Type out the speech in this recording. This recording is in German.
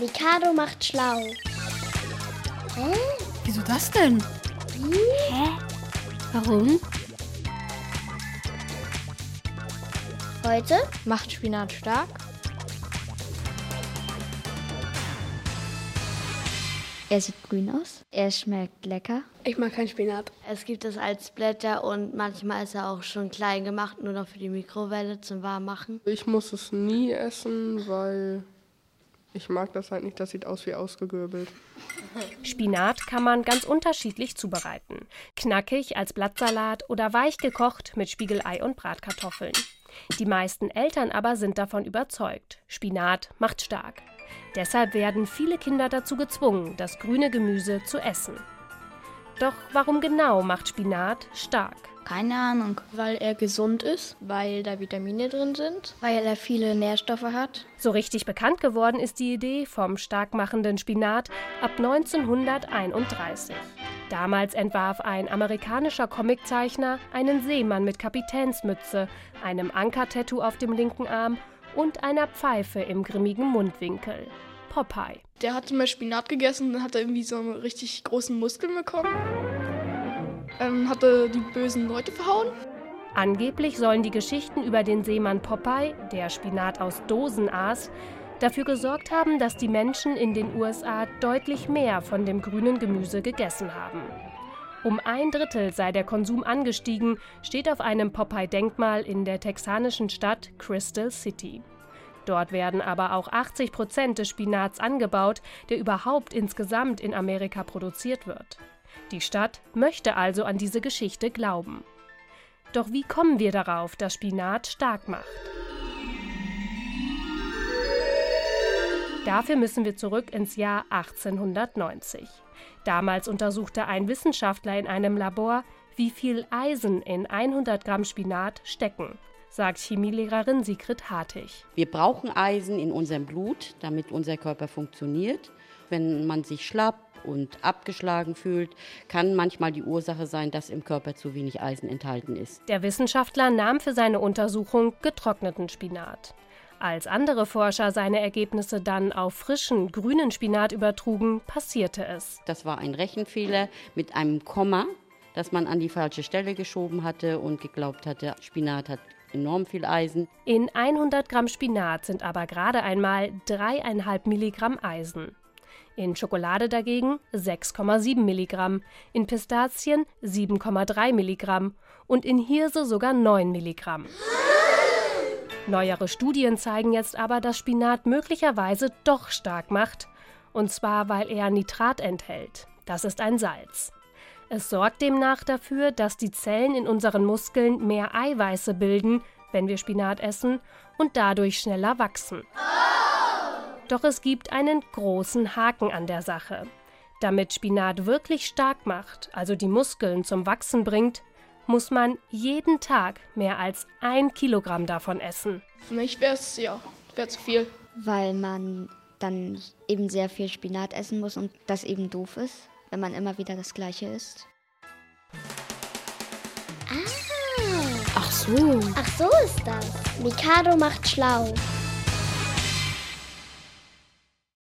Mikado macht schlau. Hä? Wieso das denn? Hä? Warum? Heute Macht Spinat stark? Er sieht grün aus. Er schmeckt lecker. Ich mag kein Spinat. Es gibt es als Blätter und manchmal ist er auch schon klein gemacht, nur noch für die Mikrowelle zum Warmmachen. Ich muss es nie essen, weil ich mag das halt nicht. Das sieht aus wie ausgegöbelt. Spinat kann man ganz unterschiedlich zubereiten. Knackig als Blattsalat oder weich gekocht mit Spiegelei und Bratkartoffeln. Die meisten Eltern aber sind davon überzeugt. Spinat macht stark. Deshalb werden viele Kinder dazu gezwungen, das grüne Gemüse zu essen. Doch warum genau macht Spinat stark? Keine Ahnung. Weil er gesund ist, weil da Vitamine drin sind. Weil er viele Nährstoffe hat. So richtig bekannt geworden ist die Idee vom starkmachenden Spinat ab 1931. Damals entwarf ein amerikanischer Comiczeichner einen Seemann mit Kapitänsmütze, einem Anker-Tattoo auf dem linken Arm und einer Pfeife im grimmigen Mundwinkel. Popeye. Der hatte mal Spinat gegessen und dann hat er irgendwie so einen richtig großen Muskeln bekommen. Ähm, hatte die bösen Leute verhauen. Angeblich sollen die Geschichten über den Seemann Popeye, der Spinat aus Dosen aß, dafür gesorgt haben, dass die Menschen in den USA deutlich mehr von dem grünen Gemüse gegessen haben. Um ein Drittel sei der Konsum angestiegen, steht auf einem Popeye-Denkmal in der texanischen Stadt Crystal City. Dort werden aber auch 80 Prozent des Spinats angebaut, der überhaupt insgesamt in Amerika produziert wird. Die Stadt möchte also an diese Geschichte glauben. Doch wie kommen wir darauf, dass Spinat stark macht? Dafür müssen wir zurück ins Jahr 1890. Damals untersuchte ein Wissenschaftler in einem Labor, wie viel Eisen in 100 Gramm Spinat stecken, sagt Chemielehrerin Sigrid Hartig. Wir brauchen Eisen in unserem Blut, damit unser Körper funktioniert. Wenn man sich schlapp und abgeschlagen fühlt, kann manchmal die Ursache sein, dass im Körper zu wenig Eisen enthalten ist. Der Wissenschaftler nahm für seine Untersuchung getrockneten Spinat. Als andere Forscher seine Ergebnisse dann auf frischen, grünen Spinat übertrugen, passierte es. Das war ein Rechenfehler mit einem Komma, das man an die falsche Stelle geschoben hatte und geglaubt hatte, Spinat hat enorm viel Eisen. In 100 Gramm Spinat sind aber gerade einmal 3,5 Milligramm Eisen. In Schokolade dagegen 6,7 Milligramm, in Pistazien 7,3 Milligramm und in Hirse sogar 9 Milligramm. Neuere Studien zeigen jetzt aber, dass Spinat möglicherweise doch stark macht. Und zwar, weil er Nitrat enthält. Das ist ein Salz. Es sorgt demnach dafür, dass die Zellen in unseren Muskeln mehr Eiweiße bilden, wenn wir Spinat essen, und dadurch schneller wachsen. Doch es gibt einen großen Haken an der Sache. Damit Spinat wirklich stark macht, also die Muskeln zum Wachsen bringt, muss man jeden Tag mehr als ein Kilogramm davon essen. Für mich wäre es, ja, wäre zu viel. Weil man dann eben sehr viel Spinat essen muss und das eben doof ist, wenn man immer wieder das Gleiche isst. Ah. Ach so. Ach so ist das. Mikado macht schlau.